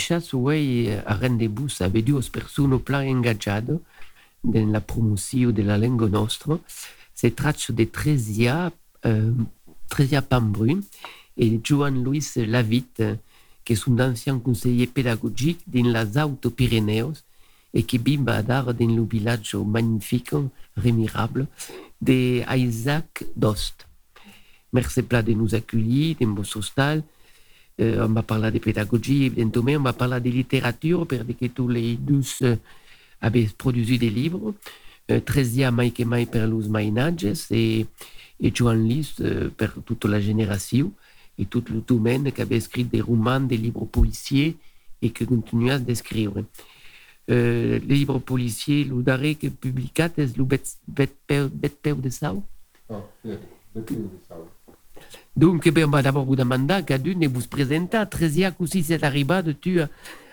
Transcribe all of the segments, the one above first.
E diciamo, vuoi a rendezvous avec due persone plan ingaggiate nella promozione della lingua nostra. Si tratta di Tresia, eh, Tresia Pambrun e Joan Luis Lavitte, che sono d'anciens conseillers pédagogiques dans les Alto-Pyrénées et qui a dar dans le village magnifique, remirable, de Isaac Dost. Merci de nous accueillir dans votre hostal. Euh, on va parler de pédagogie, évidemment, on va parler de littérature, parce que tous les douze euh, avaient produit des livres. Euh, Tresia Mike Mai per los Mainages et, et Joan Lis euh, per toute la génération et tout le domaine qui avait écrit des romans, des livres policiers et qui continue à d'écrire. Euh, les livres policiers, le daré que publicat est le bet, de sau. Ah. Donc, ben, on va d'abord vous demander qu'à d'une vous présenter, Tresia, così c'est arrivé tu a,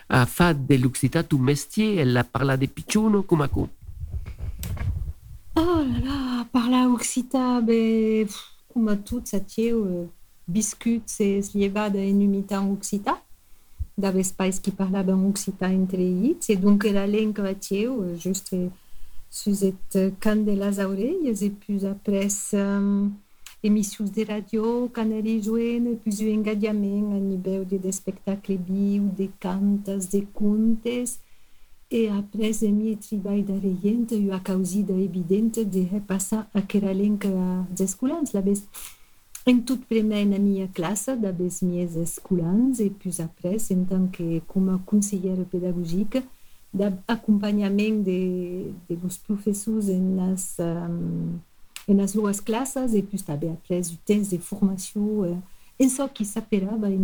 a fait de l'Occità ton métier, elle a parlé de Pichuno, comme à quoi? Oh là là, parla Occità, ben, pff, come tot satiu uh, biscuits e slievada en umita en Occità. D'ave spais qui parlava en Occità entre ells, e donc la lenca vatiu, uh, just uh, suzet uh, can de las orelles, e plus après emissões de radio, canari joen, e plus un engadiament a niveu de, de spectacle viu, de cantas, de contes, e après de mi treball d'arrejent io a causida evidente de repassar aquera lenca des escolans, la vez en tot primer na mia classe da bes mies escolans e plus après en tant que com a conseillère pedagogique d'acompanhament de, de vos professors en um, en las dues classes e plus també après du temps de formació uh, en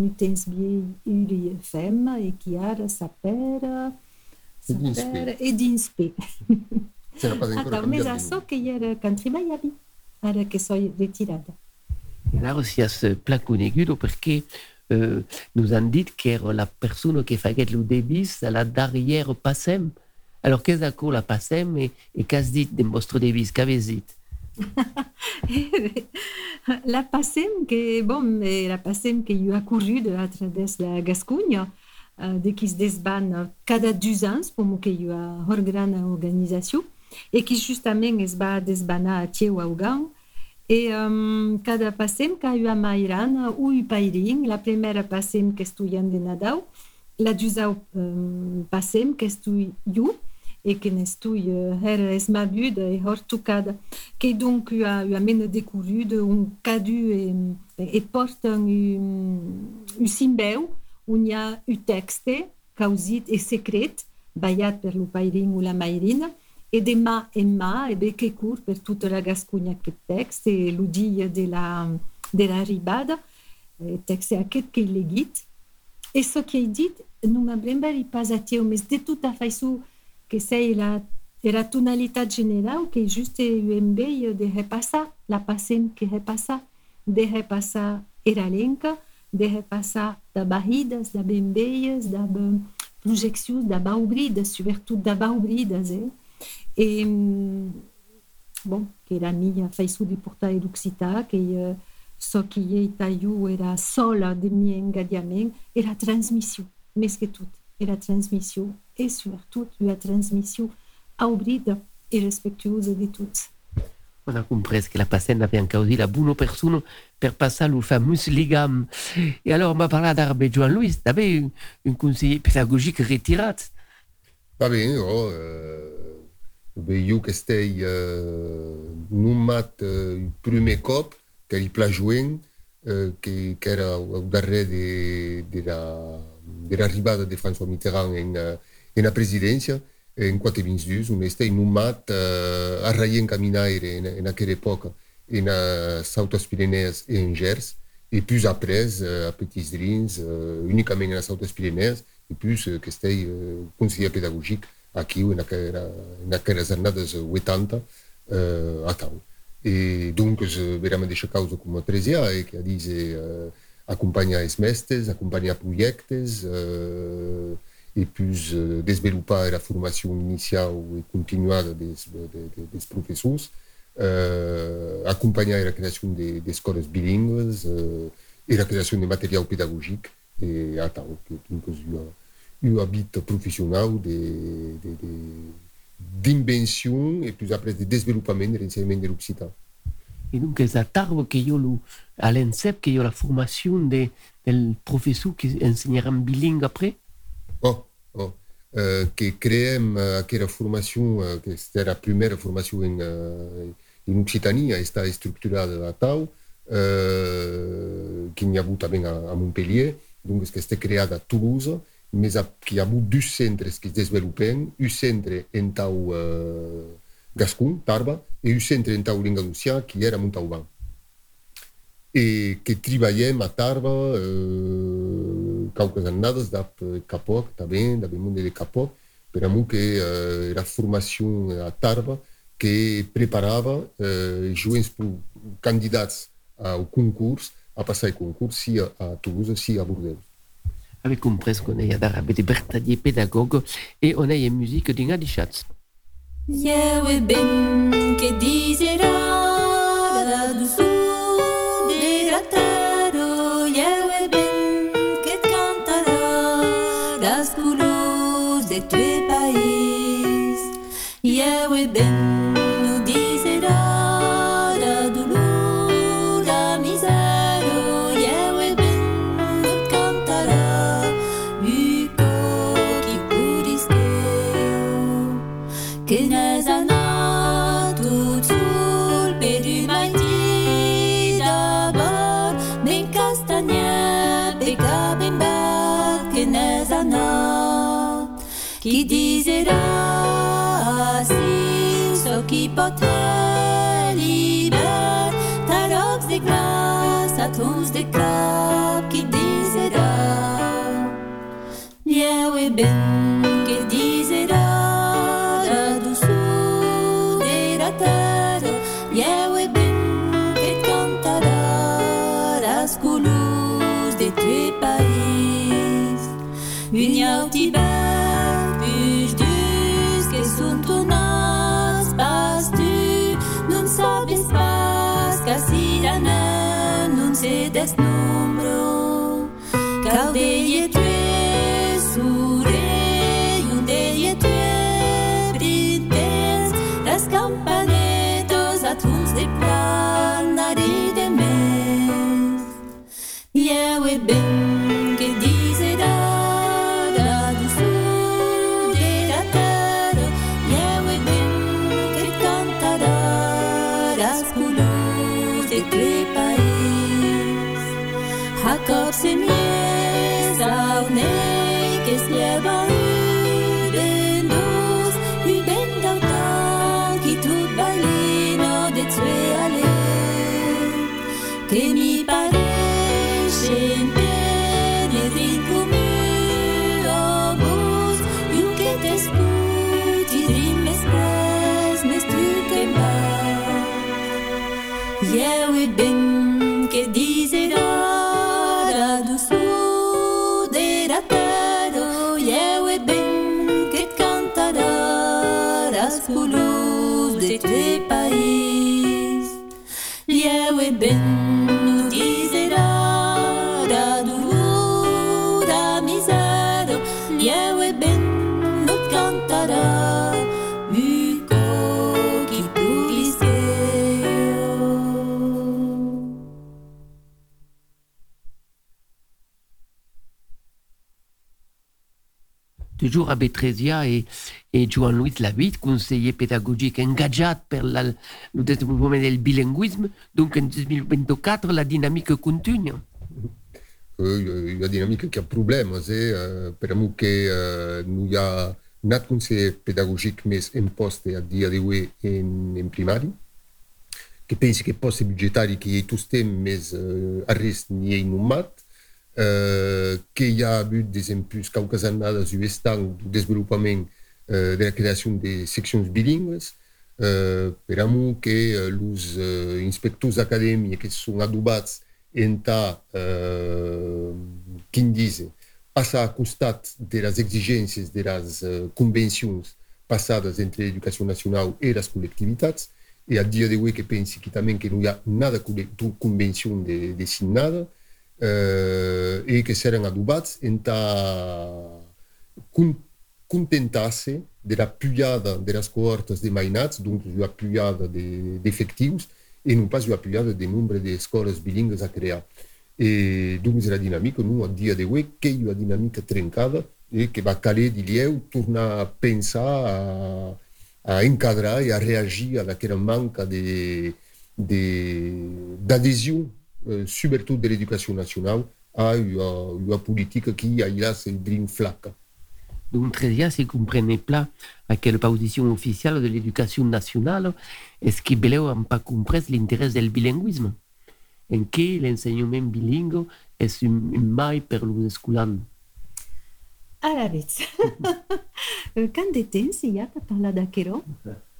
un temps bien URIFM e qui ara s'apera E d'Inspe. s'apera e d'Inspe. C'era pas ancora Attends, mais cambiato. a so que era quand treballavi, ara que soy retirada. Et là aussi, il y a ce parce que euh, nous ont dit que la personne qui fait le débit, c'est la derrière passem. Alors, qu'est-ce que la passem et, et qu'est-ce dit de votre débit? Qu'avez dit? la passem que, bon, eh, la passem que jo ha corrido a través la Gascunha, eh, de qui se desban cada deux ans, como que jo ha hor grana organizació, e que justament es va desbanar a Tieu Augan, e um, cada passem que jo ha mairan, ui pairing, la primera passem que estudiant de Nadal, la duzau um, passem que estudio jo, e que n'estui uh, era esmabuda e hor tocada, que donc a, e, e um simbeu, un texte causit e secret, ballat per lo pairin o la mairina, e de mà en mà, e bé que curt per tota la Gascunha aquest text, e de la, de la ribada, e texte aquest que he legit, e so que he dit, non m'abrembari pas a teu, mas de que sei la, era tonalitat general que just UMB de repassar, la passem que repassar, de repassar era lenca, de repassar da barridas, da bembeias, da ba- projeccions, da baubridas, sobretot da baubridas, eh? E, hum, bon, que era minha façon de portar l'Occità, que uh, só que Itaiu era sola de meu engajamento, era transmissão, mais que tudo, era transmissão, e sobretot a transmissão obrida e respeituosa de todos. On a compris que la passem avait dit la bonne personne pour passer le fameux ligam. Et alors, on m'a parlé d'Arbe Joan Luis, tu avais un, un conseiller pédagogique retiré. Va bene, io, eh, io che stai eh, nomat eh, il primo cop che il plagiuen eh, che, che era al darrere de, della, dell'arrivata di François Mitterrand in, eh, in presidenza e in 2022 un stai nomat eh, a raien camminaire in, in aquella epoca in uh, South Pyrenees e in Gers et puis après euh, à Petits Drins euh, uniquement dans South Pyrenees et plus euh, que stai euh, conseiller pédagogique aqui naquela, naquelas jornadas 80 uh, a Tau. E donc, je veramente deixa causa como Tresia e que a dice uh, acompanhar os mestres, acompanhar projetos uh, e plus uh, desenvolver a formação inicial e continuada dos, de, de, dos professores, uh, acompanhar a criação de, de escolas bilíngues uh, e a criação de material pedagógico e a tal, que un habit professionnel d'invention et plus après de développement de l'enseignement de l'occitan. Et donc, c'est Tarbes que yo, à l'ENSEP, que yo la formation de, del professeur qui enseignera bilingue après? Oh, oh. Uh, que creem uh, aquella formation, uh, que c'était la première formation en, uh, en Occitanie, està estructurada a tau, uh, que n'hi ha hagut també a, a Montpellier, donc que està creada a Toulouse, mais qui a hagut dos centres qui es desenvolupen, un centre en tau uh, Gascon, Tarba, et un centre en tau Lingalucià, qui era a Montauban. E que treballem a Tarba, qualques annades d'ap Capoc, també, da mundo de Capoc, per amor que uh, era formació a Tarba, que preparava uh, jovens candidats ao concurs a passar o concurs, sia a Toulouse, sia a Bordeaux. Avec compris qu'on est d'arabe de Bertadier pédagogue et on a une musique d'une de Schatz. Yewe ben que dizera qui disera si so qui pot l'hivern tarocs de glaç a tons de cap qui disera Lieu e ben che disera da do sul de la terra Lieu e ben che cantarà las colus de tu país Un iauti ben Toujours à Bétrésia et, et Joan-Louis Labitte, conseiller pédagogique engagé pour la, le développement du bilinguisme. Donc en 2024, la dynamique continue. La dinamica che ha problemi è uh, per amore che uh, non hi ha un conseller pedagogic més imposte a dia d'avui in, in primari che pensi che posti budgetari che hi tutti temps més uh, arrest ni hi numat uh, que hi ha hagut des impulsos qualques annades u estan du desenvolupament uh, de la creació de seccions bilingües. Per amor que els uh, inspectors d'acadèmia que són adobats entà uh, quin dice passar a costat de les exigències de les uh, convencions passades entre l'educació nacional i les col·lectivitats e a dia d'avui que pensi que també que non hi ha nada de convenció de, de signada uh, e que seran adobats entà con, contentasse de la pujada de las cohortes de mainats, donc la pujada d'efectius, de, e non pas la pujada de nombre d'escoles bilingues a crear. E donc la dinàmica, non, a dia d'avui, que hi una dinàmica trencada e que va caler di lieu tornar a pensar, a, a encadrar e a reagir a aquella manca de, d'adhésion, euh, Euh, surtout de l'éducation nationale, à une, une politique qui a ses dream flag. Donc très bien, si vous ne comprenez pas à quelle position officielle de l'éducation nationale est-ce que Beleu n'a pas compris l'intérêt du bilinguisme? En que l'enseignement bilingue est une, une maille pour les escolans? À la vez. Euh, quand était-ce qu'il y a parlé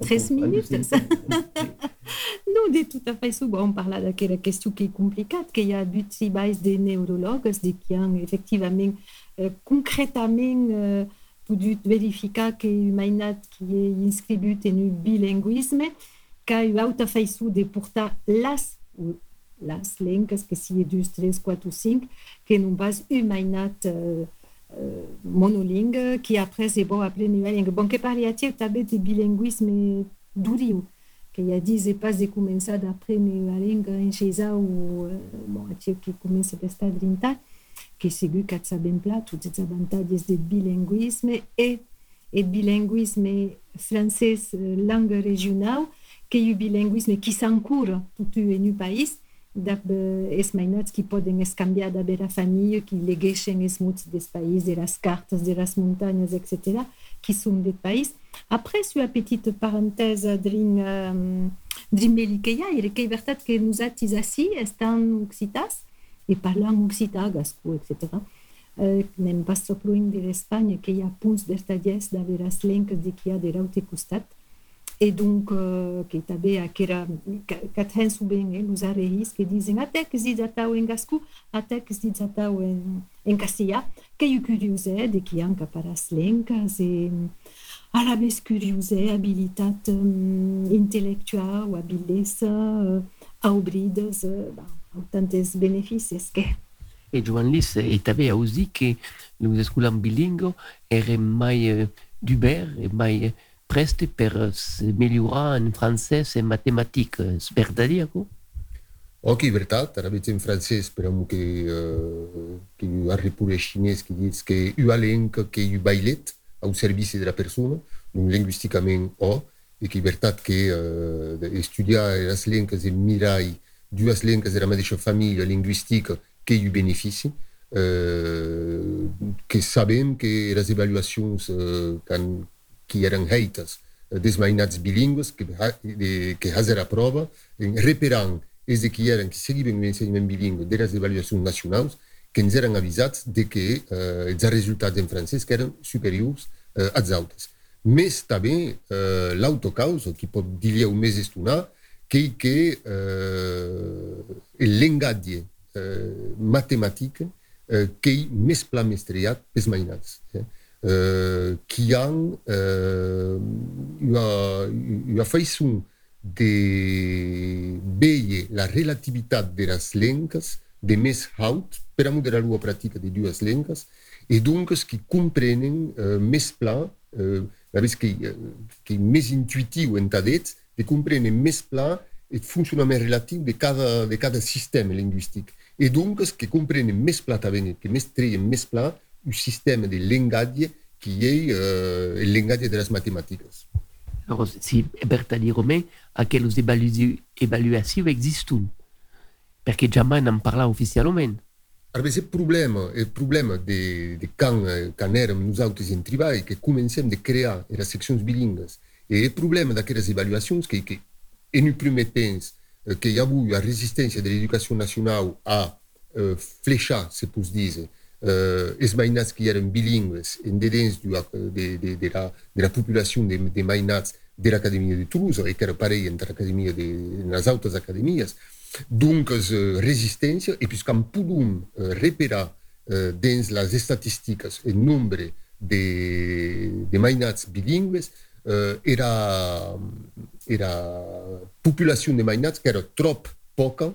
13 minutes. Ça. non, de tuta fai souvent parla d'aquela question qui est complicat, que hi ha buts i baix neurologues de qui han efectivament eh, concretament eh, pudut verificar que humanat qui est inscribut en bilinguisme, que hi auta faisu de portar las ou las lengues, que si est 2, 3, 4 ou 5, que non bas humanat eh, monolingue, qui après c'est bon appeler une langue. Bon, que pariatiu també de bilinguisme duriu, que hi ha dit és pas de començar d'aprendre una langue en xesa o euh, bon, atiu que comença a estar drintat, que segur que sabem pla tots els avantatges del bilinguisme e el bilinguisme francès euh, langue regional, que ha bilinguisme qui s'encoura tot en un país, es mainats qui poden escanviar d'haver a família, que des de cartes, de les muntanyes, etc., qui són del país. Après, sur la petite parenthèse drin, que hi ha, era que nosaltres ací estan occitats i parlant etc. Uh, anem pas de l'Espanya, que hi ha punts de qui ha de l'altre costat. Et donc, que també aquera, que souvent nos arreis que que que que eu curiosé de lencas e a la vez curiosé, habilitat um, intellectual, ou habilesa, uh, aubridas, uh, bon, tantes benefícios que... E Joan aussi que les escoles bilingues eren mai uh, d'Uber, e mai... Uh, preste per migliorare in francese e matematica, è Ok, veritat, avete in francese, speriamo che, uh, che arrivi pure cinese che dice che una lingua che è bailet al servizio della persona, non linguisticamente o, e che è verità che uh, studiare le lingue e mirai due lingue della medesima famiglia linguistica che è benefici, uh, che sappiamo che le evaluazioni uh, que eram heitas des mainats bilíngues que, que fazer a prova, reperant es de que eram que seguiam o ensinamento bilíngue das avaliações nacionais, que ens eram avisats de que uh, els resultats en francès que eren superiors uh, als altres. Més també uh, l'autocausa, que pot dir o més estonar, que, que uh, lengatge uh, matemàtic uh, que més pla mestriat pels mainats. Eh? Euh, qui euh, eu a feição de veure la relativitat de las lengues de més haut per a moderar la pràctica de dues lengues e donc que comprenen uh, més pla, uh, la vez que, més intuitiu en tadets, de comprenen més pla el funcionament relatiu de cada, de cada sistema lingüístic. E donc que comprenen més pla que més treien més pla un sistema de llengatge qui est euh, le langage de las mathématiques. Alors, si Berta di Romè, a quelles évaluations existent Parce que jamais n'en parla officiellement. Alors, c'est le problème, le problème de, de quand, quand érem nosaltres en treball, que comencem de crear les seccions bilingues. Et le problème d'aquelles évaluations, que, que en un primer temps, que hi ha hagut la resistència de l'educació nacional a uh, flechar, se pot dir, uh, els mainats que eren bilingües en dedans de, de, de, la, de la populació de, de de l'Acadèmia de Toulouse, i que era parell entre l'acadèmia de les altres acadèmies. Donc, uh, resistència, i puisqu'en podem uh, reparar uh, dins les estadístiques el nombre de, de mainats bilingües, era, era populació de mainats que era trop poca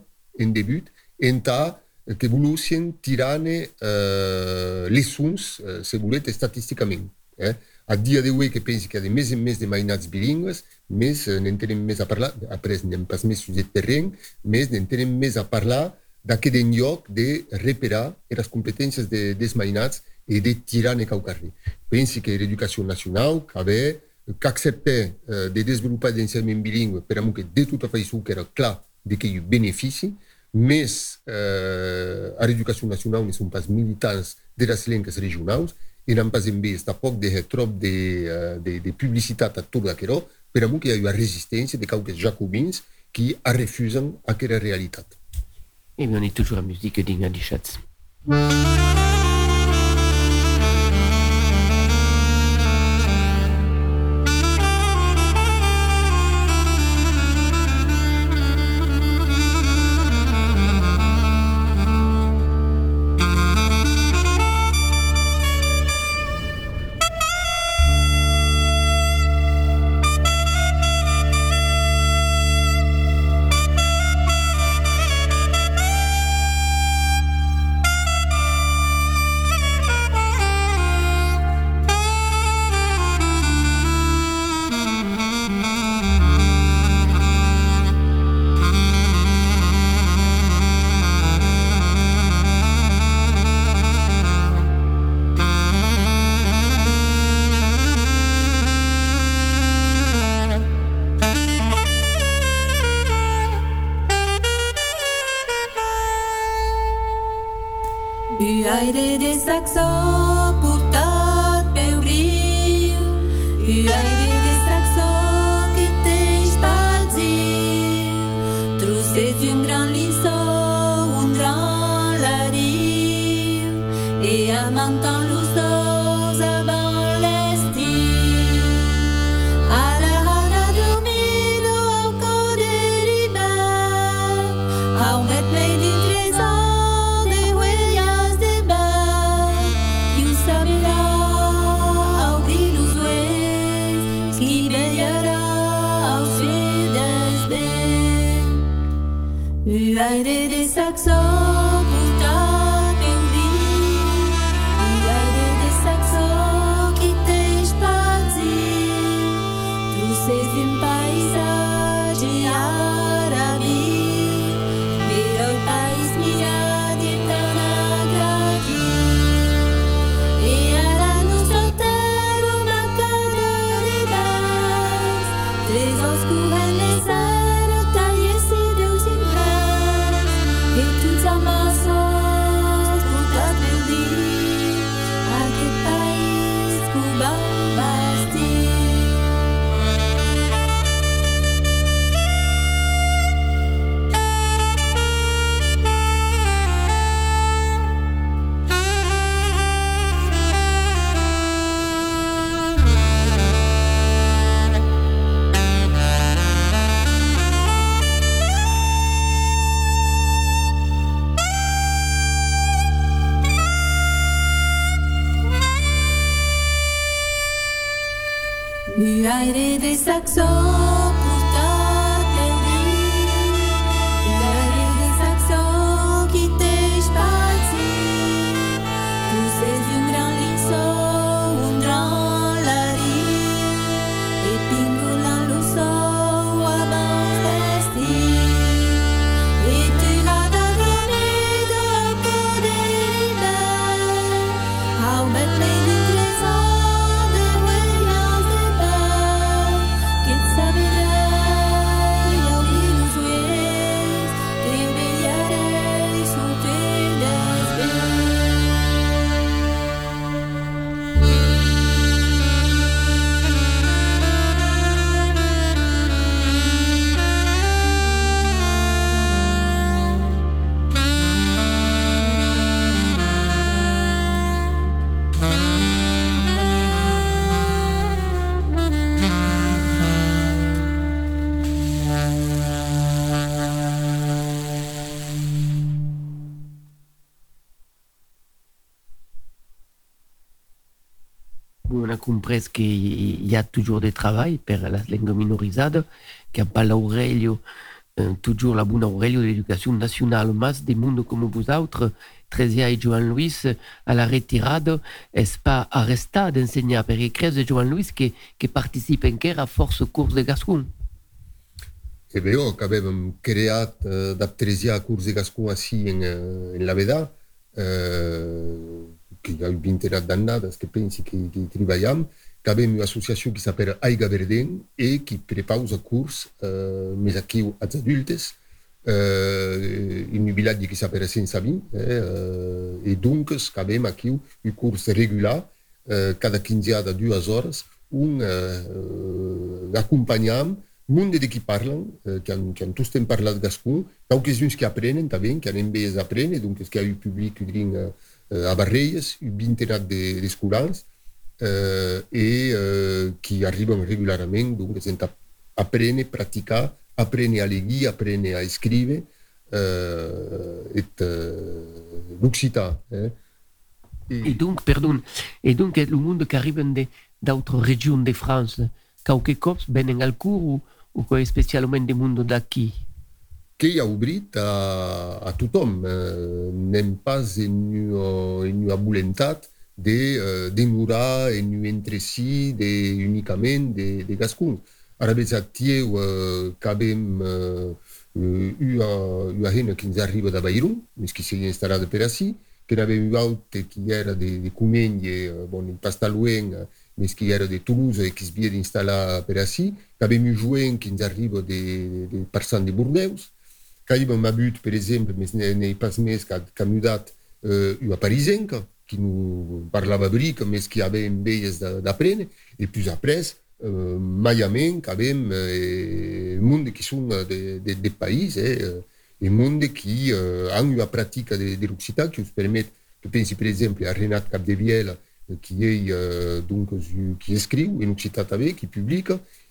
en debut, en ta che volussin tirane uh, le suns, uh, se volete, statisticamente. Eh? A dia d'avui che pensi che ha de més en més de mainats bilingües, més uh, n'en tenen més a parlar, après n'hem pas més sujet terreny, més n'en tenen més a parlar d'aquest lloc de reparar les competències de, des mainats i de tirar ne cau carrer. Pensi que l'educació nacional qu'avait qu'accepter uh, de desenvolupar l'ensenyament bilingüe per a que de tota façó que era clar de que hi benefici, més eh, a l'educació nacional ne són pas militants de les lenques regionals i n'han pas vist tampoc de trop de, uh, de, de publicitat a tot aquerò, per a que hi ha una resistència de cauques jacobins qui refusen aquesta realitat. Et bien, on est toujours à musique d'Inga Schatz. Aire de saxo portat pel riu aire Un aire A compris qu'il y a toujours des travail per la langue minorisada, que a Palaureglio euh, toujours la bonne Aurelio de l'éducation nationale, mas des mondes comme vous autres, Tresia et Joan Luis, à la retirada, est pas arresté d'enseigner, parce que de Joan Luis qui, qui participe en à force cours de Gascon. è vero che abbiamo creato uh, da Tresia corsi Gascon assi in, uh, in Laveda, uh, che ha vinto una dannata, che pensi che, che lavoriamo, che abbiamo un'associazione che si chiama Aiga Verden e che prepara corsi, uh, messa qui agli adulti, uh, in un villaggio che si chiama Saint-Sabin, eh, uh, e dunque abbiamo qui un corso regolare, uh, cada 15 a 2 ore, un uh, accompagniamo monde qui parlent, euh, qui, ont, qui ont tous parlat gascon, quelques-uns qui apprennent també, qui han envers apprendre, donc qu'il y a eu public udrin euh, a Barreies, un vintenat d'escolans, de, euh, et euh, qui arrivent régulièrement, donc ils apprennent, praticar, apprennent à lire, apprennent à écrire, euh, et euh, l'occitan. Hein. Et, et, donc, pardon, et donc le monde qui arrive d'autres régions de France, quelques cops viennent al cours ou, o qual especialmente mondo daqui? Che ha obrit a, a tothom, eh, n'hem pas en una, en una voluntat de uh, demorar en un entre si de, unicament de, de gascun. Ara veig a tieu uh, que hem uh, una, una gent que ens arriba de Bairum, més que s'hi instal·lada per ací, que n'avem un altre que era de, de Comenge, uh, bon, in Pastalueng, uh, mais qui era de Toulouse et qui se vient d'installer per ací, que avem un jouen qui ens arriba de, de personnes de Bordeus, exemple, mais n'hi pas més ha mudat uh, una parisenca, qui nous parlava bric, mais qui avem veies d'aprendre, et puis après, uh, maiament, que avem uh, monde qui són de, de, de país, eh, e monde qui han una pràctica de, de l'occitan qui us permet, que pensi per exemple a Renat Capdeviela, qui est donc qui écrit en occitan qui publie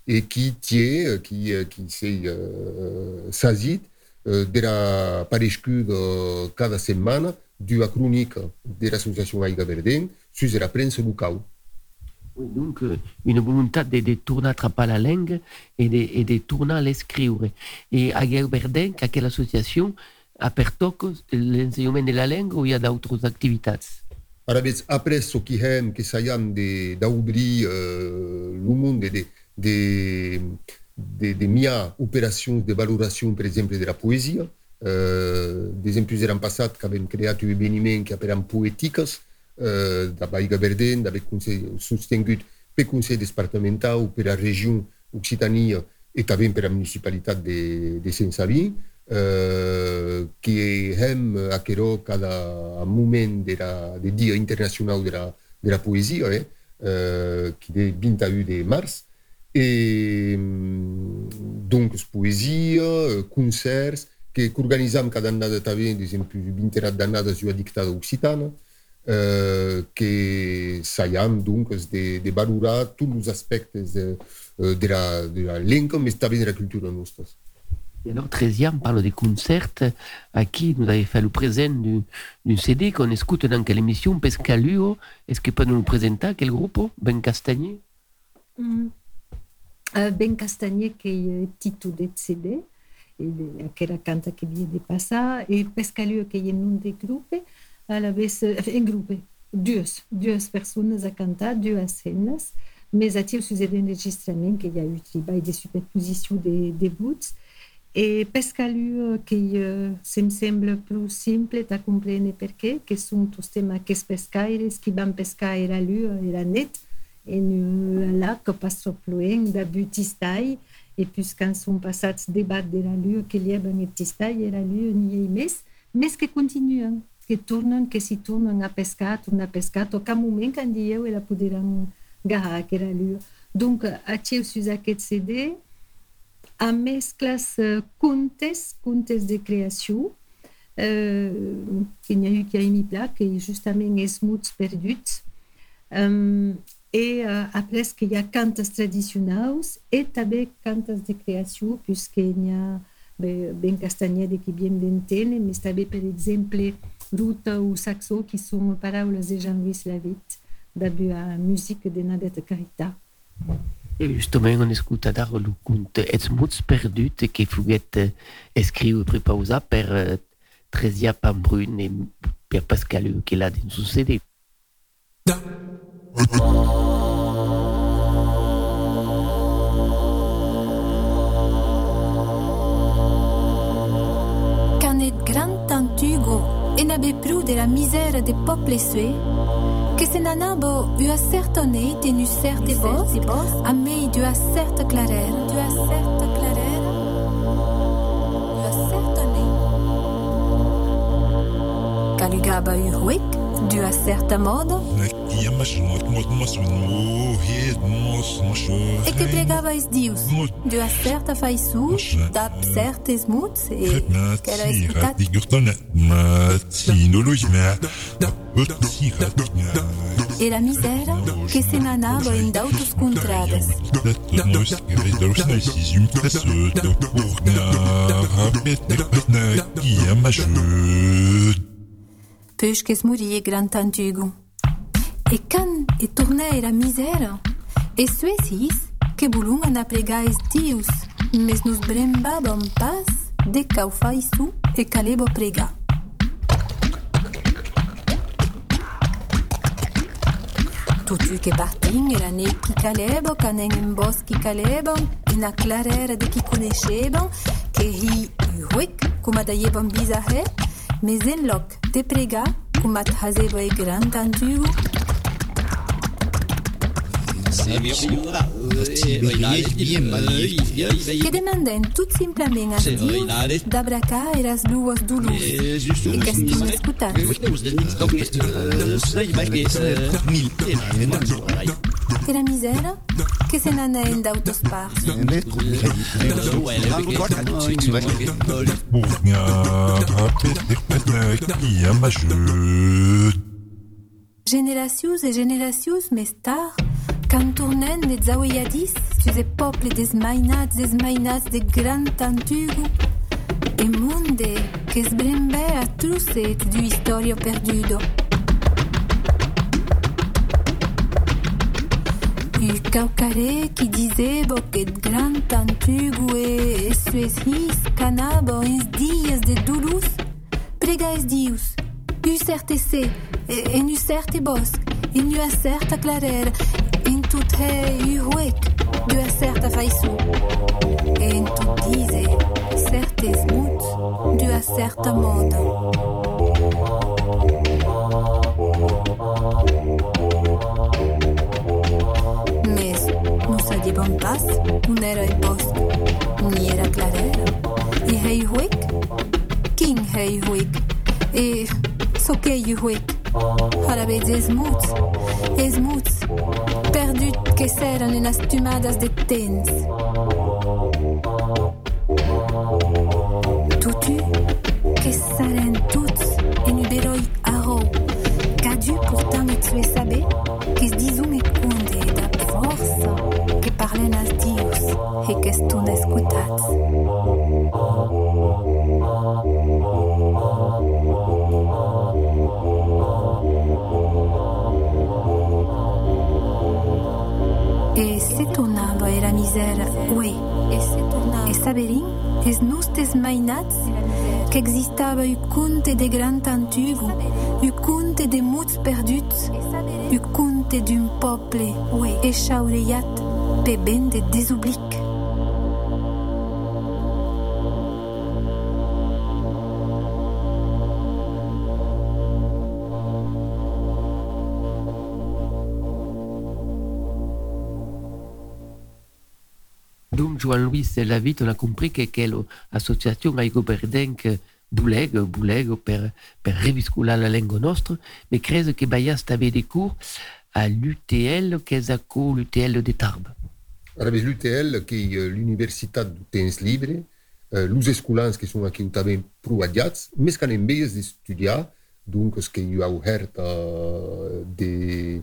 et qui tient, qui, qui euh, sasit euh, de la parescuda cada setmana d'una crònica de l'associació Aiga Verden sur la premsa local. Oui, donc une volonté de, de tourner à la langue et de, et de tourner à l'escrire. Et Aiga Verden, quelle association, a per l'enseignement de la langue ou il y a d'autres activités Ara après ce qui hem, que sayam d'obrir euh, le monde de, de, de, de mia operacions de valoració, per exemple, de la poesia. Euh, d'exemples l'any passat que hem creat un eveniment que aperen poètiques euh, de Baiga Verden, d'haver sostingut per Consell Departamental, per la regió Occitania i també per la municipalitat de, de Saint-Sabin, eh, que hem aquerò cada moment de la, de Dia Internacional de la, de la Poesia, eh, eh, qui est 21 de mars, et donc poesia, concerts, que organitzam cada annada també, per exemple, 20 d'annades una dictada occitana, eh, que saiam donc de, de valorar tots els aspectes de, de, la, de la llengua, mais també de la cultura nostra. Et alors, 13e parle des concerts à qui nous avait fait le présent d'un CD qu'on écoute dans quelle émission? Pescaluo. Est-ce que peut nous présenter? Quel groupe? Ben Castagné mm. Uh, Ben Castagné qui est titre de CD que era canta que vient de passar groupes à la vez un groupe deux deux personnes à cantar qu'il y a eu travail de superposition des, des bouts. E pescalu che uh, sem sembla più simple da comprendere perché, che sono tutti temi che pescaires, che vanno pescare a lui, era net, e nu lac passo ploen da butistai, e puis quand sont passats débat de la lue que li hebben et tistai era lui ni mes, mes que continuen, que tornen, que si tornen a pescar, tornen a pescar, o ca moment quand dieu ela poderan garrar que era lui. Donc, a tiu sus aquest CD, a mesclas uh, contes, contes de creació, uh, que n'hi ha eu qui a émis pla, que justament és muts perduts, um, e après que hi ha cantes tradicionals e també cantes de creació, puisque n'hi ha bé, ben castanyeda que bien d'entendre, mais també, per exemple, ruta ou saxo, qui sont paraules de Jean-Louis Lavitte, d'abord la musique de Nadette Carita. E justement, on escuta dar lo conte Els mots perdut che fuguet escriu prepausa per eh, Tresia Pambrun e per Pascal l'ha din succede. E n'abe pru de la misère des peuples sué, que se nanabo ua certane tenu certe bos, a mei du a certe clarer, du a certe clarer, du a certane. Calugaba uruic, du a certa modo, e que pregava es dius, du a certa faisu, dap certes muts, e que era escutat e la misère que se nanabo in d'autos contrades. Peuch qu'es mourie grand tantugo. E can e tournei la misère, e suesis que bulung an apregais dius, mes nos brembabam pas de cau faisu e calebo prega. Tutu que partin era ne qui calebo, canen en bos qui calebo, in a clarera de qui coneixebam, que hi uic, cum adaiebam bizahe, mais en loc de prega, cum at hazeba e grand antugo, que demanden tout simplement a dius d'abracar eras luos dulus, e que escutant. Que la misère, que se n'ana en d'autos parts. Generacius e generacius més tard, quand tournen les zaweyadis sur les peuples desmainats, desmainats de grand antugo, e monde que es brembe a trucet du historio perdudo. U caucare qui disait que grand antugo e sues his canabo es dias de dulus, prega es dius, u certe se, en u certe bosc, en u a certa clarer, en tout he u huec, du a certa faisu, en tout dise, certes muts, du a certa modo. Sadibam pas, un era e bosc, ni era clarera, e hei huec, king hei huec, e so que you huec, harabez es muts, es muts, perdut que seran en as tumadas de temps. Tornava, e saberin, es nustes mainats, que existava u conte de grand antugo, u conte de muts perduts, u conte d'un peuple, ue, e chaureiat, pe ben de desoblic. Donc, Joan-Louis Lavit, on a compris que quelle association a goverdenc buleg, buleg per, per reviscular la lengua nostra, mais crese que Bayas avait des cours à l'UTL, qu'est a co l'UTL de Tarbes? Arabes l'UTL, qui est l'Universitat du Temps Libre, euh, los escolans que són aquí també provatjats, més que en veies d'estudiar, donc es que hi ha obert uh, de,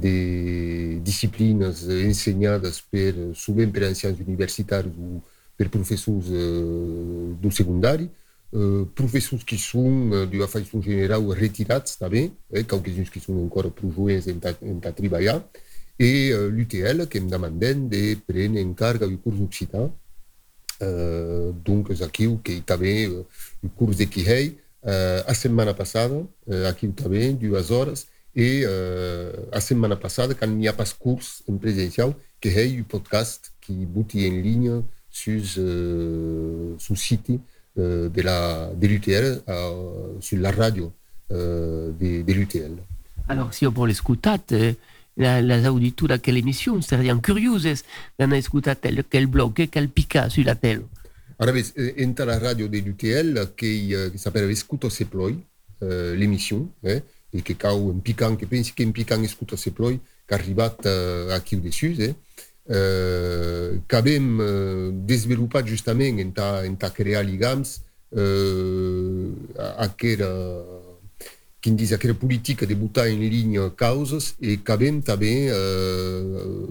de disciplines ensenyades per, sovint per ancians universitaris o per professors uh, do secundari, uh, professors que són uh, d'una façon general retirats també, eh, qualques que són encara pro joves en, ta, en ta treballar, et euh, l'UTL que me demanden de prendre en carga du curs occitan. Euh, donc, aquí que també euh, el curs de Quihei, euh, a setmana passada, euh, aquí també, dues hores, e uh, a semana passada, quand n'hi ha pas curs en presencial, que hei o podcast que buti en ligne sur uh, su site uh, de la de l'UTL sur la radio de, de l'UTL. Alors, si on l'escutat, eh, la, les auditors d'aquella emissió serien curioses escutar tel, quel blog, eh, quel pica sur la tele. Ara eh, entra la radio de l'UTL che s'appelle Escuto se ploi, l'émission, eh, e que cau un picant que pense qu'un picant escuta se ploi qu'arribat uh, eh, a qui de sus eh? eh uh, qu'avem uh, eh, desvelopat justament en ta, en ta crear ligams uh, a, a que era quin dis aquella politica de butar en linha causes e qu'avem tamben uh,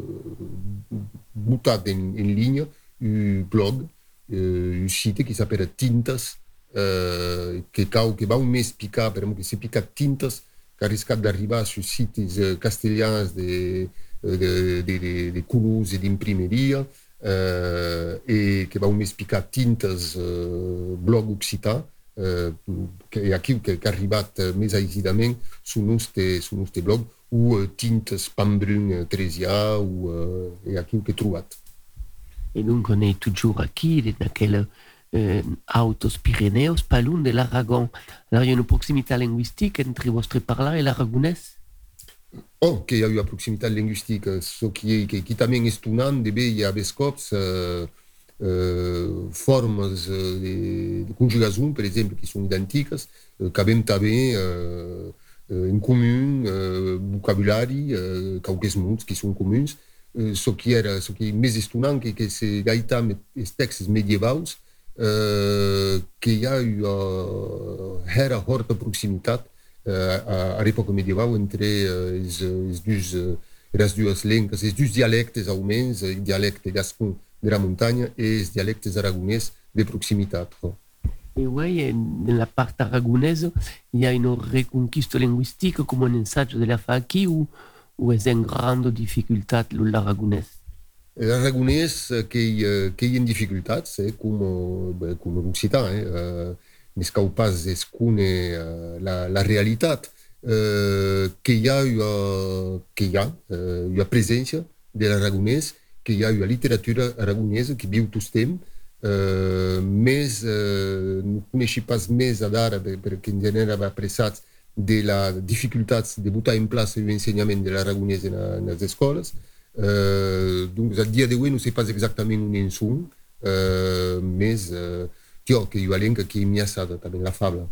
butat en, en linha un blog uh, un site qui s'appelle tintas uh, que cau que va un mes picar per que se pica tintas per di arrivare sui siti uh, castigliani di de, de, de, de Toulouse e d'imprimeria uh, e che va un mese piccare Tintas uh, blog occitan, que que, que ha arribat més aisidament su nostre, su blog ou tintes pambrun Tresia ou é aquilo que trobat. Et donc, on est toujours aquí, dans quel Autos Pyrénéos, pas de l'Aragon. Alors, il y a une proximité linguistique entre votre parlant et l'aragonès? Oh, que hi ha una proximitat lingüística, so que, que, que també és tunant de bé hi ha ves cops uh, uh, formes de, de conjugação, per exemple, que são idênticas, uh, que abem també uh, uh, en comum uh, vocabulari, uh, qualques mots que são comuns, uh, so que era, so que més estonant que, que se gaita els textos medievals, uh, ha una era horta proximitat uh, a l'època medieval entre uh, els, els dos, uh, les dues lengues, els dos dialectes almenys, el dialecte gascon de la muntanya et els dialectes aragonès de proximitat. Oh. Et oui, dans la part aragonaise, il y a une reconquiste linguistique comme un ensayo de la FACI ou, ou est une grande difficulté l'aragonès? L'aragonès que, hi, que hi ha dificultats, eh, com, bé, com l'occitan, eh, uh, més es coneix uh, la, la realitat, uh, que hi ha una, que hi ha, uh, una presència de l'aragonès, que hi ha una literatura aragonesa que viu tot temps, uh, més, uh, no coneixi pas més d'ara, perquè en general va apressats de la dificultats de botar en plaça l'ensenyament de l'aragonès en, en les escoles. Uh, donc, al dia d'avui no sé pas exactament on en som, uh, més uh, tio, que hi ha lenca que m'hi ha estat també la fabla.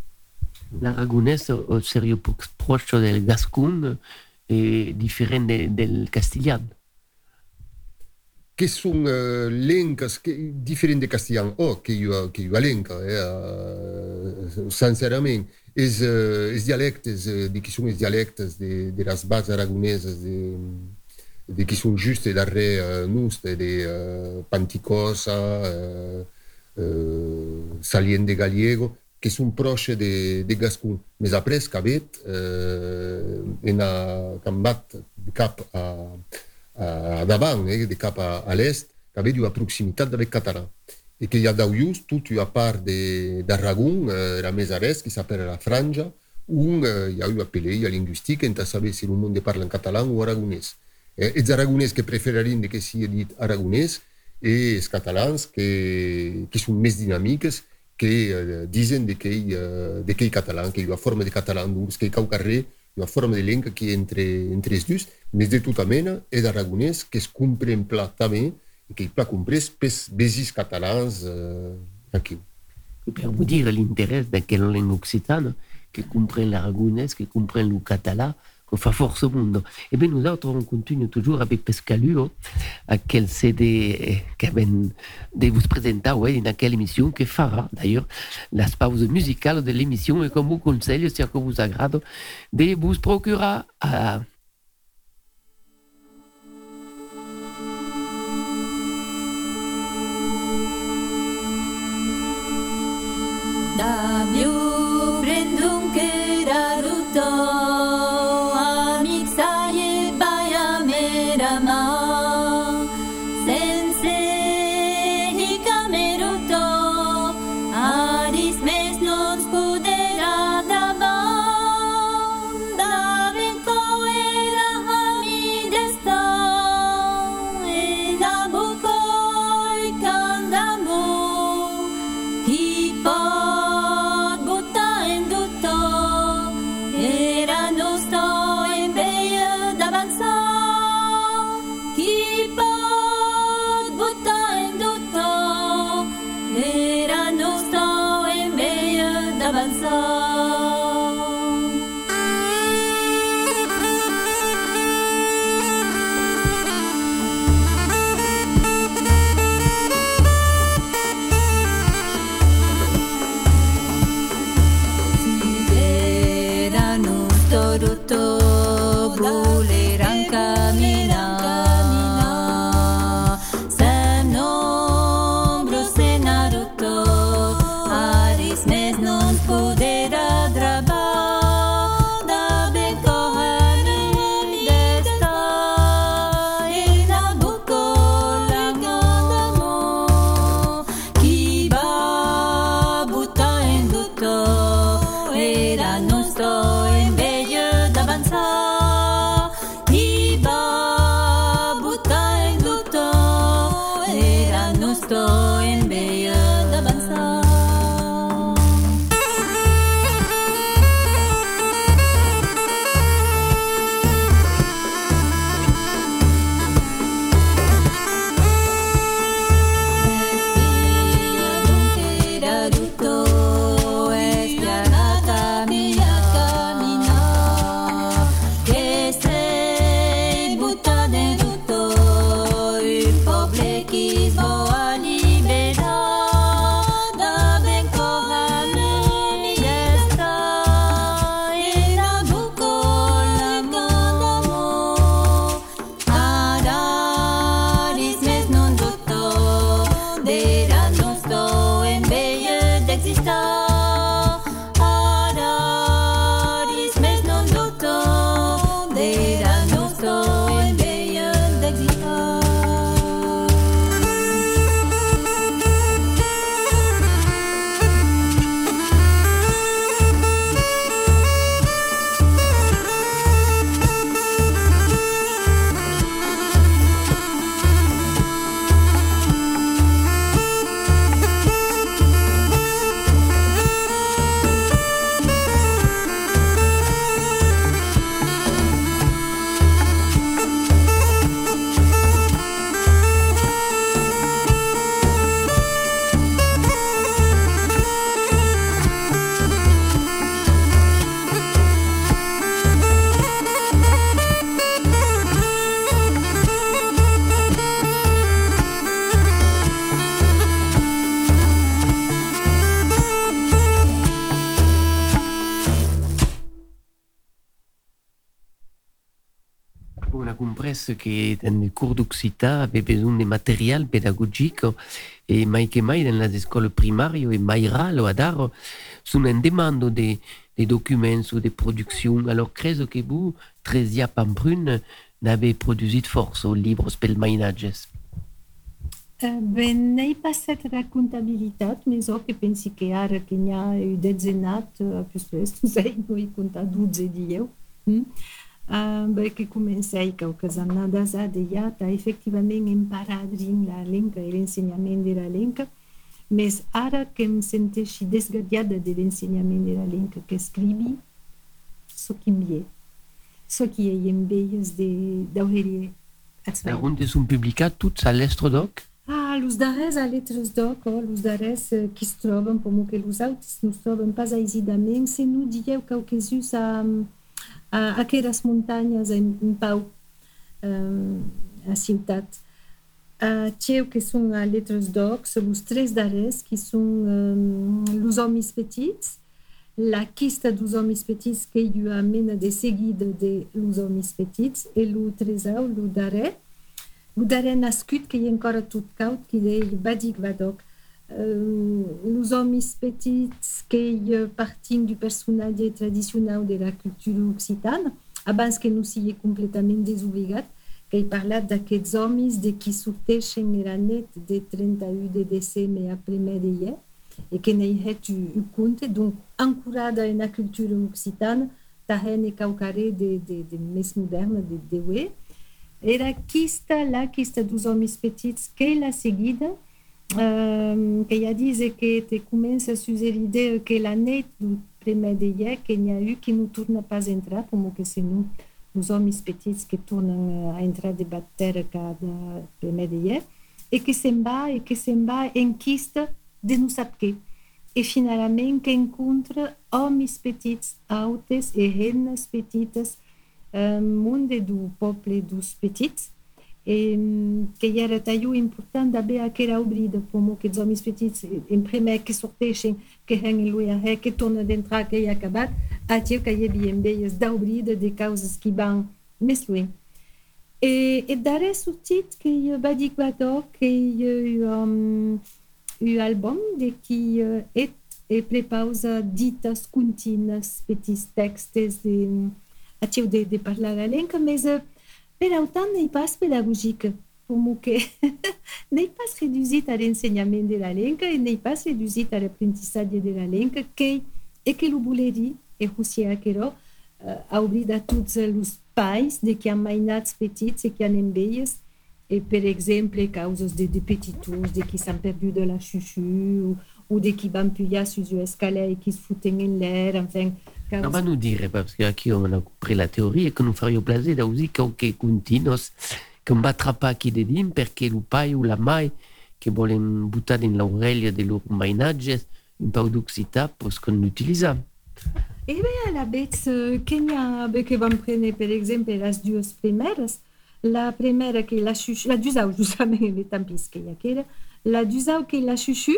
L'aragonès seria poc proche del gascon e different de, del castellan. Que són uh, lenques que, diferents de castellan, oh, que hi ha, que hi ha lenca, eh, uh, sincerament. Els, uh, els dialectes, uh, de qui són els dialectes de, de les bases aragoneses, de, de qui són just darrere uh, nostre, de uh, Panticosa, uh, uh, Salient de Gallego, que són proches de, de Gascon. Més après, qu'avet, uh, en a cambat de cap a, a davant, eh, de cap a, a l'est, qu'avet una proximitat avec català. E que hi ha d'aujus, tot una part d'Aragon, la més a l'est, que s'appelle la Franja, on uh, hi ha una pelea lingüística entre saber si el món parla en català o aragonès. Eh, els aragonès que preferirien que sigui dit aragonès i els catalans que, que són més dinàmiques que uh, diuen que hi català, que hi ha forma de català, doncs que hi cau carrer, hi ha forma de lenca que entre, entre els dos, més de tota mena, és aragonès que es comprèn pla també i que hi pla comprès pels besis catalans uh, aquí. Per vous dire l'intérêt d'aquella langue occitane, que comprend l'aragonès, que comprend le català, que fa força mundo. E bien, nosaltres on continue toujours avec Pescaluo, aquel CD que ben de vous presentar ouais, en aquella émission que fera d'ailleurs las pauses musicales de l'émission et comme vous conseille, si que vous agrade, de vous procurer. À da d'Occitan avait besoin de matériel pédagogique et mai que mai dans les écoles primaires et Maïral ou Adar sont en demande de, de documents ou de production. Alors, credo que vous, Tresia Pamprun, n'avez produit force aux livres pel mainatges. Uh, ben, n'he passat la comptabilitat, mais que ara que n'hi ha eu dezenat, uh, plus plus, tu sei, no he comptat 12 dieu. Mm? Uh, beh, que comencei qualques anades a de ja, ta efectivament emparadrin la lenca e l'ensenyament de la lenca, mas ara que em senteixi desgadiada de l'ensenyament de la lenca que escrivi, so que m'hi so que hi ha veies de d'aurerie. Alors, on sont publicat toutes à l'estrodoc Ah, los darrers a letras doc, oh, los darrers eh, que es troben, com que los altres no es troben pas aisidament, se no dieu qualquesus a, a aqueras muntanyes en, en Pau, um, a ciutat. Uh, teu que són a letras doc, són los tres darrers, que són um, los homes petits, la quista dos homes petits que ha mena de seguida de los homes petits, e lo tresau, lo darrer, lo darrer nascut que ha encara tot caut, que deia Badik Vadok. Uh, los homes petits que hi partim du personatge tradicional de la cultura occitana, abans que no sigui completament desobligat, que he parlat d'aquests homes de qui sorteixen era net de 31 de desembre a 1 de ier, e que het un compte, donc ancorada en la cultura occitana, tahen e caucare de, de, de més moderna, de, de ué. Era quista, la quista dos homens petits, que la seguida, Ehm, que ya dise que te comences a suser l'idée que l'année du premier de hier qu'il n'y a eu qui nous tourne pas entrer comme que c'est nous nous hommes petits qui tournent à entrer des batteries cada premier de hier et que s'en va et que s'en va en quiste de nous sapqué et finalement que encontre hommes petits autres et reines petites euh, monde du peuple dos petits que era talho importante d'haver aquela obrida, como que homens petits, em primeiro que sorteixem, que hangem lui a ré, que tornam d'entrar, que é acabat, até que é bem beias da obrida de causas que vão mais longe. E, e dar sortit que eu badik badok, que eu um, o album de que uh, et, e prepausa ditas contínuas, petits textos de, atiu de, de parlar a lenca, mas uh, per autant n'est pas pédagogique, como que n'est pas reduzit a l'enseignement de la lenca e n'est pas reduzit a l'apprentissage de la lenca, que e que lo voleri, e Russia aquero, uh, a obrir a tots os pais de que han mainats petits e que han enveies, et par exemple, causes de, de petits tours, de qui s'ont perdus de la chuchu, ou, ou de qui vont sur l'escalier et qui se foutent en l'air, enfin. Non, ma nous dire, parce qu'ici on a compris la théorie et que nous ferions plaisir da aussi che continuos, che non battra pas chi de dim perché lo pai o la mai che volen buttare in l'aurelia de loro mainagges un po' d'oxità possono utilizzare. E beh, la vez che n'ha, che van prendere per esempio las due primeras, la primera que la chuchu, la duzau, justament, les tampis que ya queda, la duzau que la chuchu,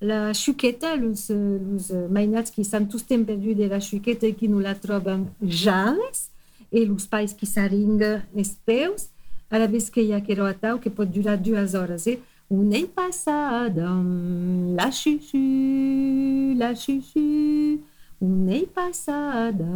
la chuqueta, los, los mainats qui sont tous perdus de la chuqueta et qui nous la troben jales, et los pais qui s'arringa les peus, a la vez que ya quero atau, que pot durar duas horas, eh? Un any passada, la chuchu, la chuchu, un any passada,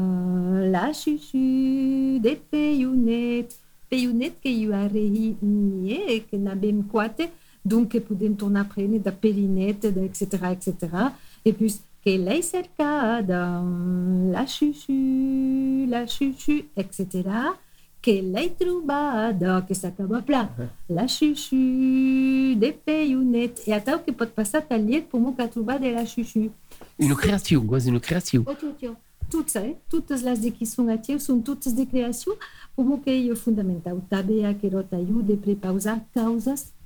la chuchu, de peionet, peionet que eu arrehi nie, que na bem quate, donc que podem tornar da perinete, da etc, etc. E puis, que lei cercada, la chuchu, la chuchu, etc. Que lei trobada, que s'acaba pla, la chuchu, de peionet. E até o que pode passar talher como que a trobada é la chuchu. Une création, quasi une création. Oh, tio, tio. Toutes, eh? Toutes las de que são ativos são todas de criação, como que é fundamental. Também a querota ajuda a prepausar causas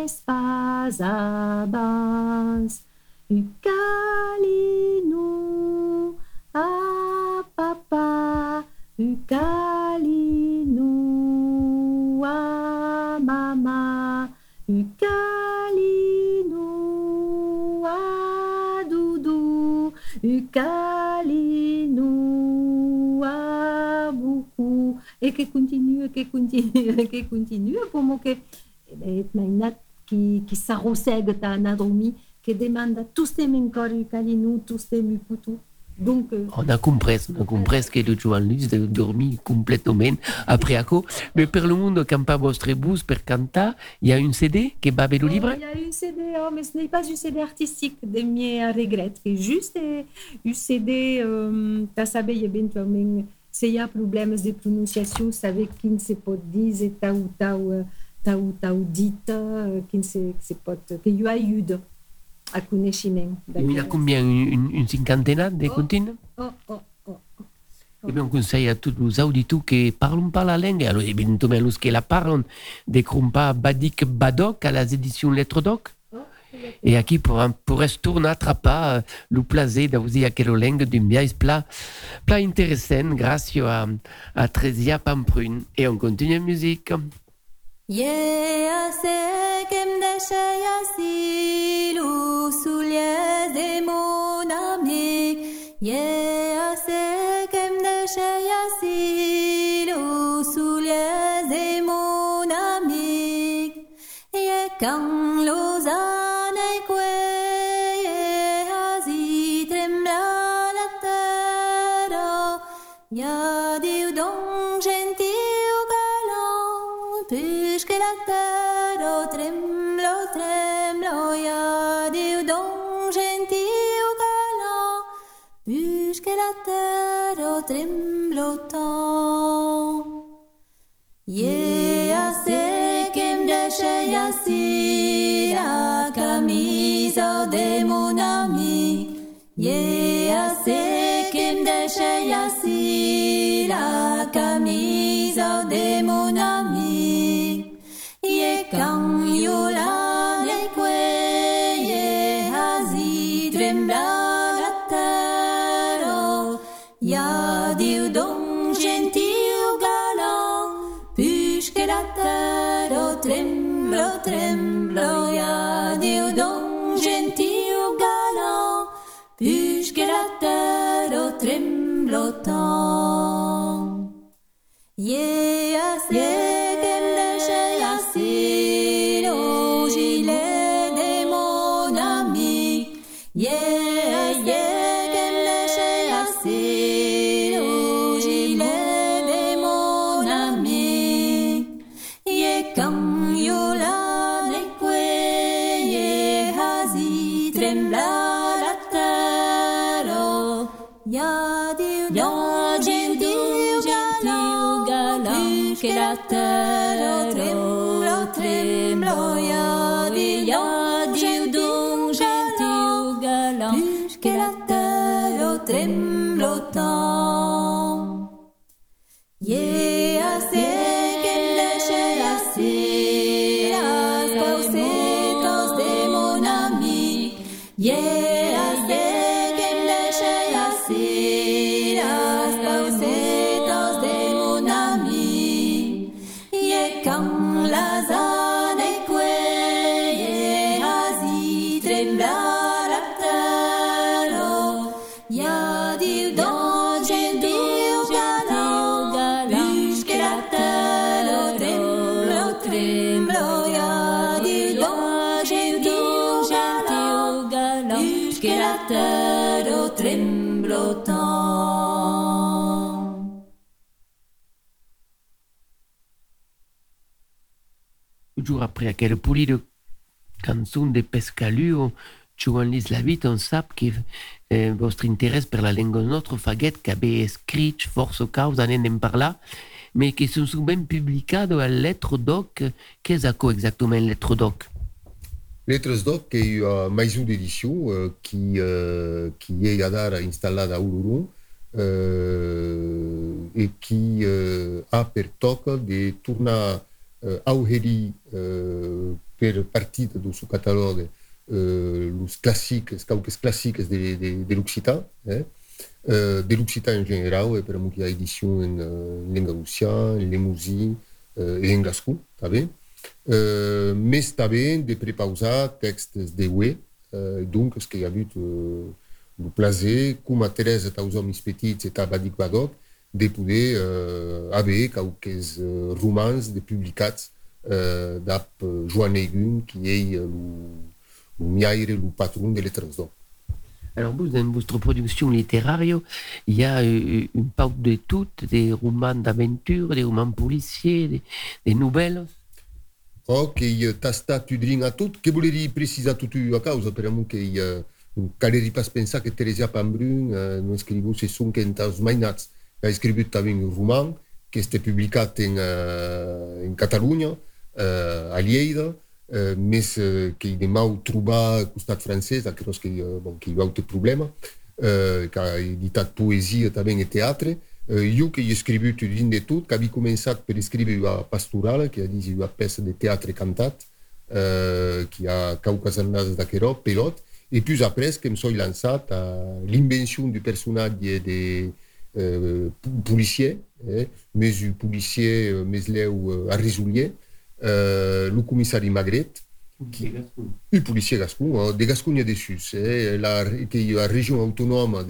a dormir qui vull anar, anar a dormir més pas abans. Ucalino, a papa, ucalino, a mama, ucalino, a doudou, ucalino, a beaucoup. Et que continue, que continue, que continue, como que é mainat que, que s'arrossega tá na dormir, que demanda tous tem encore ucalino, tous tem uputu. Donc, euh, On a compris, on a compris que le Joan Luis de dormir complètement après acco. Mais per le monde, quand pas vostre bus per cantar, il y a une CD qui va avec le livre. Il y a une CD, oh, mais ce n'est pas une CD artistique de mes regrets. C'est juste euh, une CD, euh, tu savais, éventuellement, s'il y a problèmes de prononciation, savez qui ne se peut dire, ou ta ou ta ou ta ou dita, euh, qui ne se, se peut, que y ajuda a coneixement. Il y a combien Une, cinquantaine de contines Oh, oh, oh. Eh bien, on conseille à tous les auditeurs qui ne parlent pas la langue, alors évidemment, los qui la parlent, de pas Badik Badok à las éditions Lettres Doc. Et aquí pour, pour tourner attrapar uh, le plaisir d'avoir aquella langue d'un viage plat, plat intéressant grâce à, à Tresia Pamprun. Et on continue la musique. Yeah, sé que em deixei així l'usulies de mon amic. Yeah, sé que em tremblotant. Yeah, c'est qu'elle déchire assis la camise de mon ami. Yeah, c'est qu'elle déchire assis hasi trembla la terre. Ya Dieu, ya Dieu, Dieu galant, que la terre tremble, tremble. Ya Toujours après aquel pulido cançon de Pescaluo, Joan Lislavit, on sap que eh, vostre interès per la lengua nostra faguet qu'abe escrit força causa anem parlar, mais que sont souvent publicado a lettre doc. Qu'est-ce que exactement lettre doc? Lettres Doc, que é a maison d'édition euh, qui, euh, qui est installada a Uluru euh, et qui euh, a per toc de tornar euh, augerir euh, per partida do seu catalogue euh, os clássicos, cauques clássicos de, de, de l'Occitan, eh? euh, de l'Occitan en general, e per a que a edition en, euh, en lengua lucian, en limousin euh, e en gascon, tá bem? Euh, mais també de prepausar textos de UE, euh, donc ce que ha hagut euh, el plaser, com a Teresa taus homes petits et a Badik Badok, de poder euh, haver qualques euh, romans de publicats euh, d'ap euh, Joan Egun, qui est euh, le miaire, le patron de lettres d'or. Alors vous, dans votre production littéraire, il y a euh, une part de toutes, des romans d'aventure, des romans policiers, des, des nouvelles. Ok, t'as sta tu drin a tot, que volevi precisar tu a causa, per amor que uh, caleri pas pensar que Teresia Pambrun uh, non scrivo se son que entaus mainats ha escrit també un roman que este publicat en, uh, en Catalunya, uh, a Lleida, uh, més uh, que de trobar al costat francès, que, uh, bon, que hi problema, uh, que ha editat poesia també en teatre, Uh, jo que he de una pastoral, que ha de cantat, i puis après que em soy lançat a du personatge de uh, policier, eh, més un policier uh, més leu uh, a Risolier, uh, el comissari Magret, un policier gascon, uh, de Gascogne de Sus, eh, la, est la région autonome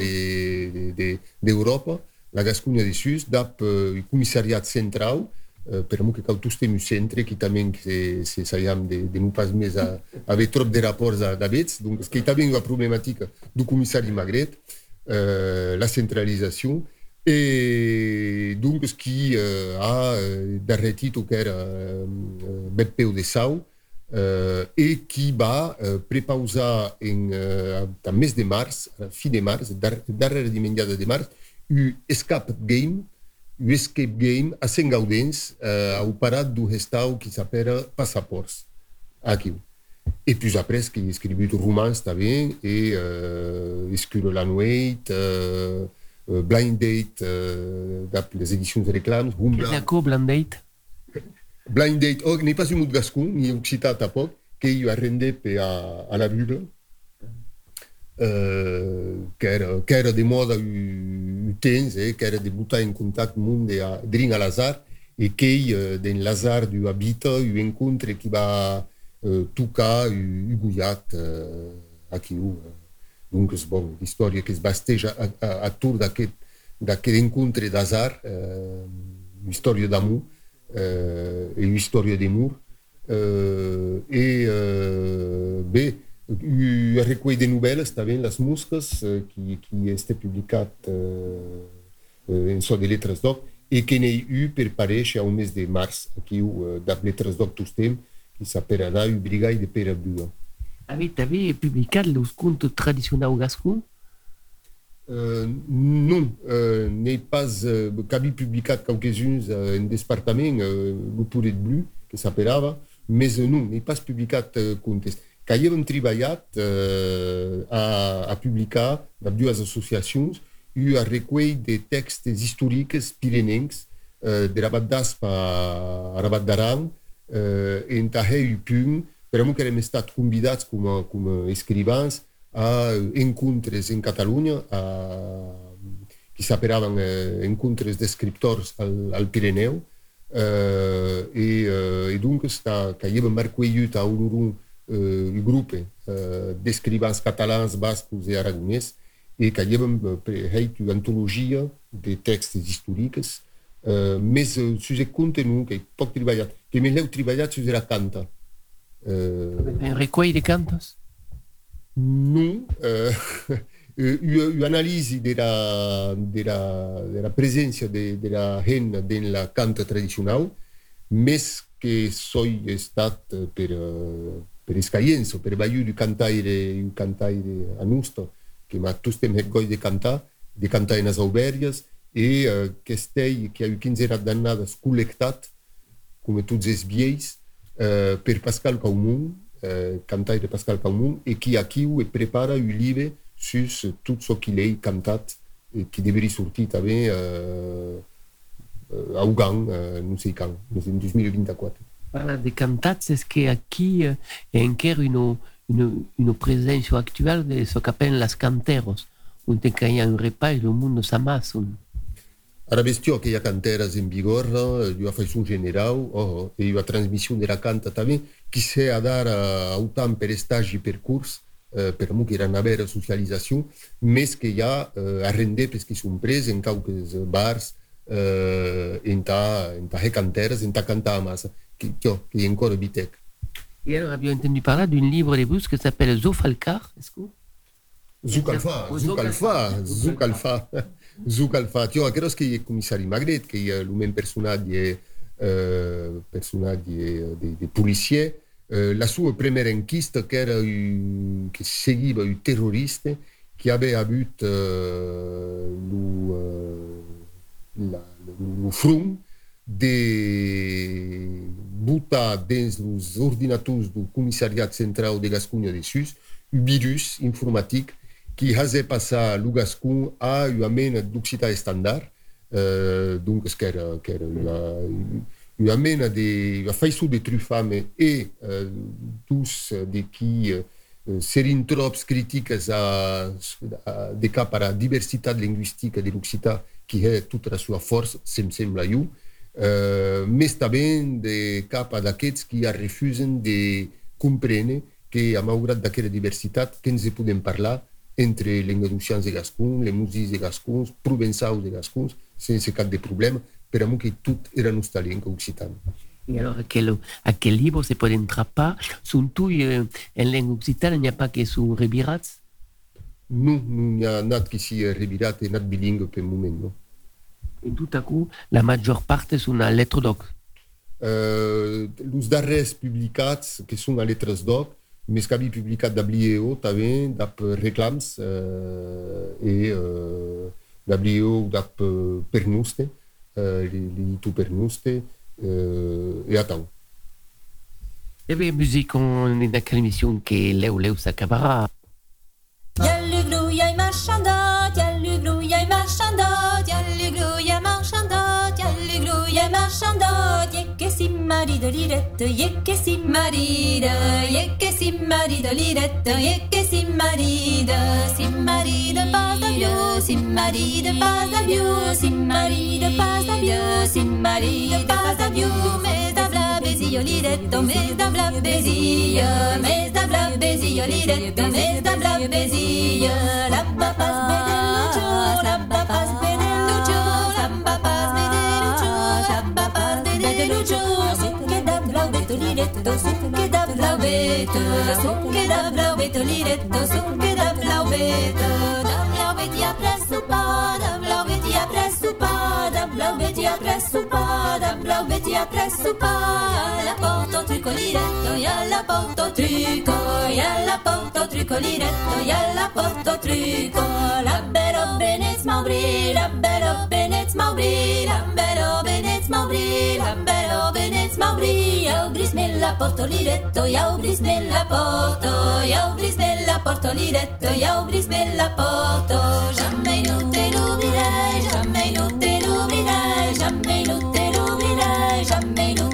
d'Europe, de, de, la Gascogne de Sus, dap el comissariat central, per amor que cal tous temu centre, que també se, se sayam de, de non pas més a, haver trop de rapports d'avets, donc que també la problemàtica du comissari Magret, la centralisation, et donc ce qui uh, a uh, darretit o que era uh, Beppeu de Sau, uh, et qui va uh, prepausar en uh, a mes de març, a fi de març, dar, darrere dimenjada de març, un escape game, un escape game a Sengaudens, uh, au parat do restau que s'appelle Passaports, aqui. Et puis après, qui escrevi romans também, et uh, Escure la Nuit, Blind Date, uh, les éditions de réclames, Humbla. D'accord, Blind Date Blind Date, oh, n'est pas un mot de gascon, ni occitan tampoc, que io arrendé pe a, a la Bible, uh, que, era, que era de moda u, u temps, eh, que era de botar en contact monde a, drin a Lazar, e que uh, den Lazar du habita, u encontre qui va euh, tout cas Hugoyat euh, à qui ou donc bon l'histoire qui se bastait à, à, à tour d'aquest d'aquel rencontre d'hasard euh, une histoire d'amour euh, et une histoire d'amour euh, et euh, b eu un recueil de nouvelles c'est las mosques euh, qui, qui était publicat euh, euh, en so de lettres d'oc et qui n'ai eu préparé chez au mes de mars qui ou euh, d'appeler lettres d'oc tout temps s'appellerà un brigall de Pere Bua. Avez, avez publicat los contes tradicionals gascons Uh, non, uh, n'he pas uh, qu'avi publicat quelques-uns uh, en departament, uh, lo Puret Blu, que s'appellava, mais uh, non, n'he pas publicat uh, contes. Que havíem treballat uh, a, a publicar de dues associacions un recull de textes històrics pirenencs uh, de Rabat d'Aspa a Rabat d'Aran, uh, en tahé un punt, per que hem estat convidats com a, com a escrivans a encontres en Catalunya, a, que s'aperaven eh, encontres d'escriptors al, al Pirineu, eh, e, eh, e donc sta, que hi havia marquellut a un, eh, un grup eh, d'escrivans catalans, bascos i aragonès, e que hi havia preheit una antologia de textos històrics, eh, més eh, sus contenu que poc treballat, que més l'heu treballat sus la canta. Eh, un recueil de cantos non, euh, un'analisi della, della, della presenza de, della henna nella canta tradizionale, mes che sono stato per, per esperienza, per vaio di cantare, di cantare a Nusto, che ma tu stai mergoi di cantare, di cantare in Auberias, e uh, che stai, che ha 15 anni dannata, scollectat, come tu dici, bies, uh, per Pascal Caumont, uh, cantaire Pascal Caumont e qui aquiu e prepara un livre sus tot ce qu'il est cantat e qui deveria sortir també uh, a Ugan, uh, non sei quand, en 2024. Parla de cantats, est-ce qu'aquí eh, encara une, une, une présence actuelle de ce qu'appellent les canteros, on te caia un repas le monde s'amasse. Ara hi ha canteres en vigor, ha fet un general, oh, i hi ha transmissió de la canta també, qui s'ha a dar a autant per estagi per curs, eh, per mo una vera socialització, més que ha eh, a render perquè són pres en qualques bars, eh, en ta, en ta canteres, en ta cantar massa, ha encara bitec. Et alors, avions entendu parler d'un livre de bus qui s'appelle Zofalcar, est-ce que Zouk Alpha, Zouk Zouk Alpha, tio, aqueros que è commissario Magret, che è l'uomo personaggio, eh, personaggio eh, la sua prima inchiesta che, era, che seguiva i terroristi che la, lo front de buttare dentro os ordinators do Comissariat Central de Gascunha de Sus un virus informatique qui a de passar lo gascon a una mena d'occità estandard, euh, donc ce qu'era qu una, una mena de faisceau de trufame et euh, tous de qui eh, serin trops critiques a, a de cap a la diversitat linguistica de l'occità qui è toute la sua force se me sembla you. Euh, mais ta ben de cap a d'aquests qui a refusen de comprene que a malgrat d'aquela diversitat que ens se podem parlar entre les négociants de Gascons, les musiques de Gascons, provençals de Gascons, sense cap de problème, per a que tout era nostra llengua occitana. Et alors, à quel, à livre se peut pas Sont tous euh, en langue occitane, il n'y a pas que sur Rebirats? Non, non n'y a nat qui si rebirat et nat bilingue per moment, non. Et tout à coup, la majeure partie sont en lettres doc. Euh, les darrers publicats, que sont en lettres doc, mais ce qu'avait publicat d'Ablieo, també, d'ap reclams, euh, et euh, d'abriu dap euh, pernuste, euh, li, li tu pernuste, euh, et attends. Eh bien, musique, on est dans quelle émission qui est Léo Léo Sakabara. Yalluglou, yay marchandot, yalluglou, yay marchandot, yalluglou, yay marchandot, yalluglou, yay marchandot, yekke si mari de lirette, yekke si mari de, si mari de pas d'avieux, si mari de pas d'avieux, si mari de pas d'avieux, si mari de pas d'avieux, mais d'avla bézio lirette, mais d'avla bézio, mais d'avla bézio lirette, mais d'avla bézio, la papas da blaubeto liretto, sukke da blaubeto, sukke da da ya la porto truco, ya la porto truco liretto, ya la porto truco, l'albero benez maubri, l'albero benez maubri, l'albero benez maubri, l'albero benez maubri, ya ubris me la porto liretto, ya ubris me la porto, ya ubris me la porto liretto, ya ubris me la porto, jamais non te l'oublierai, jamais non te l'oublierai, jamais non te l'oublierai, jamais non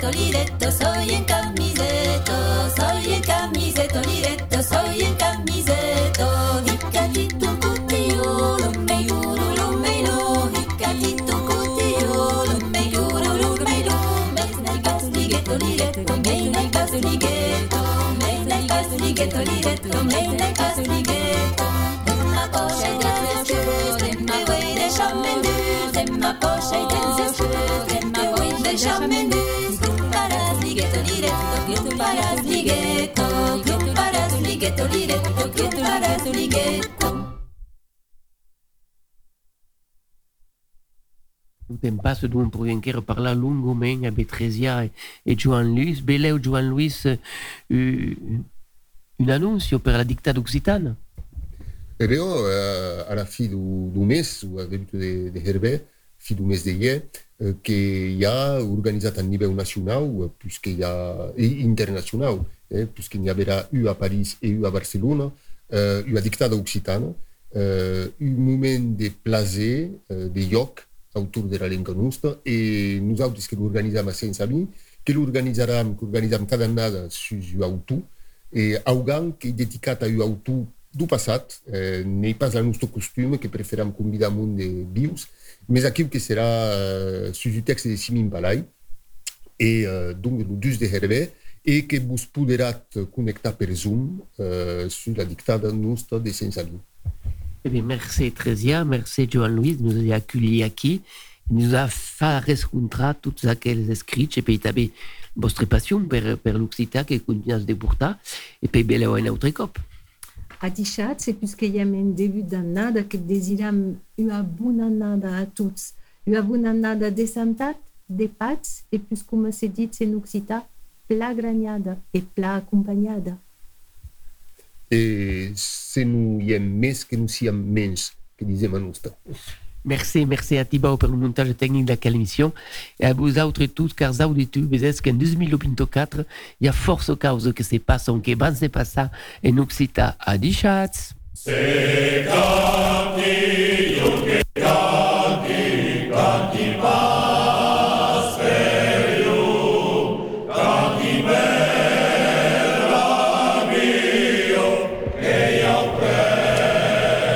camisetto liretto, soy en camisetto, soy en camisetto liretto, soy en camisetto, hiccati tu cutio, lo meiuro, lo meilo, hiccati tu cutio, lo meiuro, lo meilo, mes nel castigetto liretto, mes nel castigetto, mes nel castigetto liretto, mes nel castigetto, ma poche e des ma way de chamenu, ma poche e des ma way de chamenu, passo de um provenqueiro parlar lungamente a Betresia e, e Joan Luis. Beleu Joan Luis uh, un annuncio per la dictata occitana. E veo eh, alla fine du, du mes, o al debut de, de Herbert, fi du mes de eh, que hi ha organitzat a nivell nacional, eh, puisque hi ha, internacional, eh, puisque n'hi haurà u a París i u a Barcelona, eh, una dictada occitana, eh, un moment de plaer, eh, de lloc, autour de la lengua nostra, e nosaltres que l'organitzam a sense mi, que l'organitzarem, que organitzam cada annada sus auto, e augan que dedicat a u auto do passat, eh, n'est pas el nostre costum que preferam convidar un de vius, eh, sus el text de Simin Balai, e eh, donc el 2 de Hervé, e que vos poderat connectar per Zoom eh, sur la dictada nostra de Sensalí. Eh bien, merci Tresia, merci Joan Luis, nous a accueillis aquí, nous a fait rencontrer toutes aquelles escrits, et puis també vostra passion per l'Occità que continuas de portar, et puis beleu en altre cop. A dichat, c'est puisque hi ha un début d'annada que desiram una bona annada a tots. Una bona annada de santat, de pats, et puis com se dit en occità, pla granyada e pla acompanyada. E se non hi ha més que non sia menys, que disem a nostra. Merci, merci à Tibao pour le a Tibau pelo montagem técnico daquela emissão. E a vos outros todos, caros auditores, que em 2004 e a força causa que se passam, que vão se passar, e não se está a deixar. Se campeão que dá.